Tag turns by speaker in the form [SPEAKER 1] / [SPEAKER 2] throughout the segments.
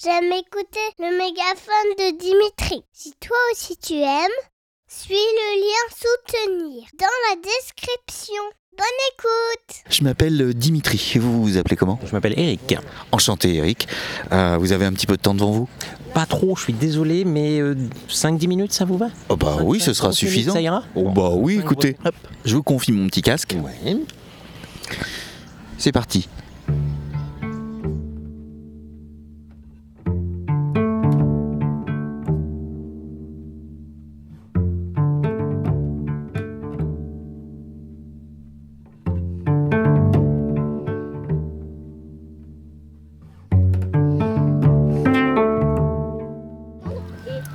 [SPEAKER 1] j'aime écouter le mégaphone de Dimitri. Si toi aussi tu aimes, suis le lien soutenir dans la description. Bonne écoute
[SPEAKER 2] Je m'appelle euh, Dimitri. Et vous vous appelez comment?
[SPEAKER 3] Je m'appelle Eric.
[SPEAKER 2] Enchanté, Eric. Euh, vous avez un petit peu de temps devant vous?
[SPEAKER 3] Pas trop, je suis désolé, mais 5-10 minutes, ça vous va?
[SPEAKER 2] Oh bah oui, ce sera
[SPEAKER 3] 5-10 minutes,
[SPEAKER 2] suffisant.
[SPEAKER 3] Ça ira?
[SPEAKER 2] Oh bah oui, écoutez.
[SPEAKER 3] Hop.
[SPEAKER 2] Je vous confie mon petit casque.
[SPEAKER 3] Ouais.
[SPEAKER 2] C'est parti.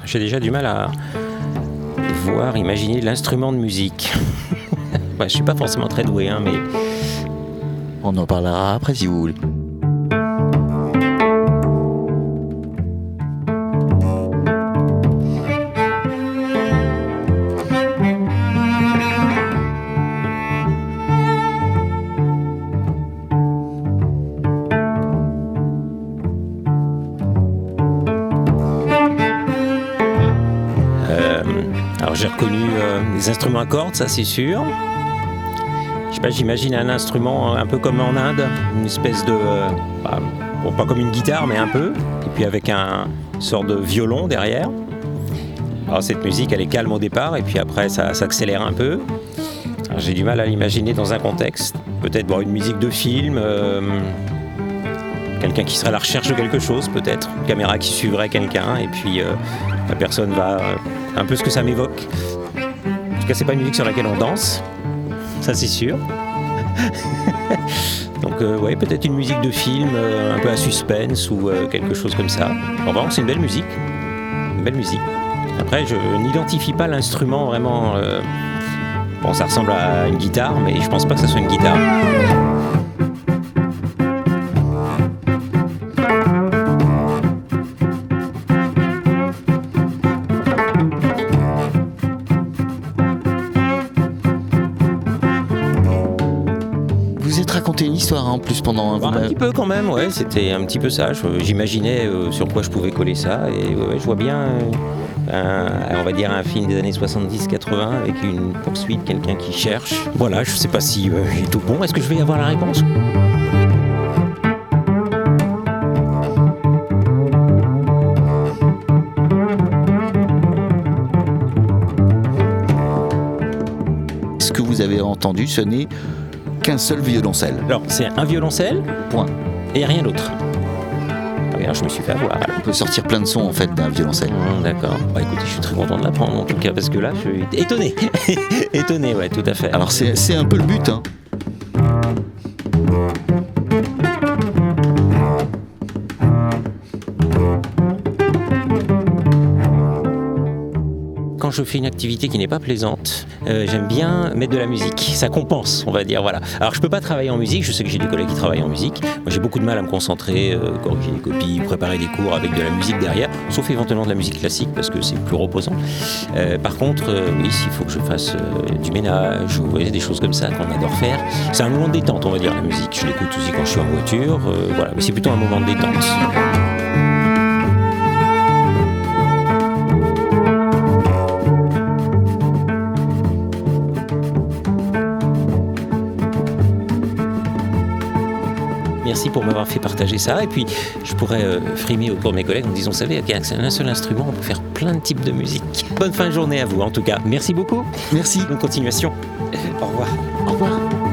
[SPEAKER 3] J'ai déjà du mal à voir, imaginer l'instrument de musique. ouais, je suis pas forcément très doué, hein, mais
[SPEAKER 2] On en parlera après si vous voulez.
[SPEAKER 3] Reconnu euh, des instruments à cordes, ça c'est sûr. Je sais pas, j'imagine un instrument un peu comme en Inde, une espèce de, euh, bah, bon, pas comme une guitare, mais un peu, et puis avec un sort de violon derrière. Alors cette musique, elle est calme au départ, et puis après ça s'accélère un peu. J'ai du mal à l'imaginer dans un contexte, peut-être bon, une musique de film, euh, quelqu'un qui serait à la recherche de quelque chose, peut-être, une caméra qui suivrait quelqu'un, et puis euh, la personne va euh, un peu ce que ça m'évoque. En tout cas, c'est pas une musique sur laquelle on danse, ça c'est sûr. Donc euh, ouais, peut-être une musique de film, euh, un peu à suspense ou quelque chose comme ça. En vraiment, c'est une belle musique, une belle musique. Après, je n'identifie pas l'instrument vraiment. Bon, ça ressemble à une guitare, mais je pense pas que ça soit une guitare.
[SPEAKER 2] Une histoire hein, en plus pendant un
[SPEAKER 3] Bah, un petit peu quand même, ouais, c'était un petit peu ça. J'imaginais euh, sur quoi je pouvais coller ça, et ouais, je vois bien, euh, un- on va dire, un film des années 70-80 avec une poursuite, quelqu'un qui cherche. Voilà, je sais pas si euh, il est tout bon. Est-ce que je vais avoir la réponse?
[SPEAKER 2] Ce que vous avez entendu, ce n'est qu'un seul violoncelle.
[SPEAKER 3] Alors, c'est un violoncelle
[SPEAKER 2] Point.
[SPEAKER 3] et rien d'autre. Ah alors, je me suis fait avoir.
[SPEAKER 2] On peut sortir plein de sons en fait d'un violoncelle.
[SPEAKER 3] Hum, D'accord. Bah écoutez, je suis très content de l'apprendre en tout cas, parce que là, je suis étonné. étonné, ouais, tout à fait.
[SPEAKER 2] Alors c'est c'est un peu le but. Hein.
[SPEAKER 3] Je fais une activité qui n'est pas plaisante, euh, j'aime bien mettre de la musique. Ça compense, on va dire. Voilà. Alors je peux pas travailler en musique. Je sais que j'ai des collègues qui travaillent en musique. Moi, j'ai beaucoup de mal à me concentrer, euh, corriger des copies, préparer des cours avec de la musique derrière, sauf éventuellement de la musique classique parce que c'est plus reposant. Euh, par contre, euh, oui, s'il faut que je fasse du ménage ou des choses comme ça qu'on adore faire, c'est un moment de détente, on va dire la musique. Je l'écoute aussi quand je suis en voiture. voilà, mais c'est plutôt un moment de détente. Merci pour m'avoir fait partager ça. Et puis, je pourrais euh, frimer autour de mes collègues en disant, vous savez, avec un seul instrument, on peut faire plein de types de musique. Bonne fin de journée à vous, en tout cas. Merci beaucoup.
[SPEAKER 2] Merci.
[SPEAKER 3] Bonne continuation. Au revoir.
[SPEAKER 2] Au revoir.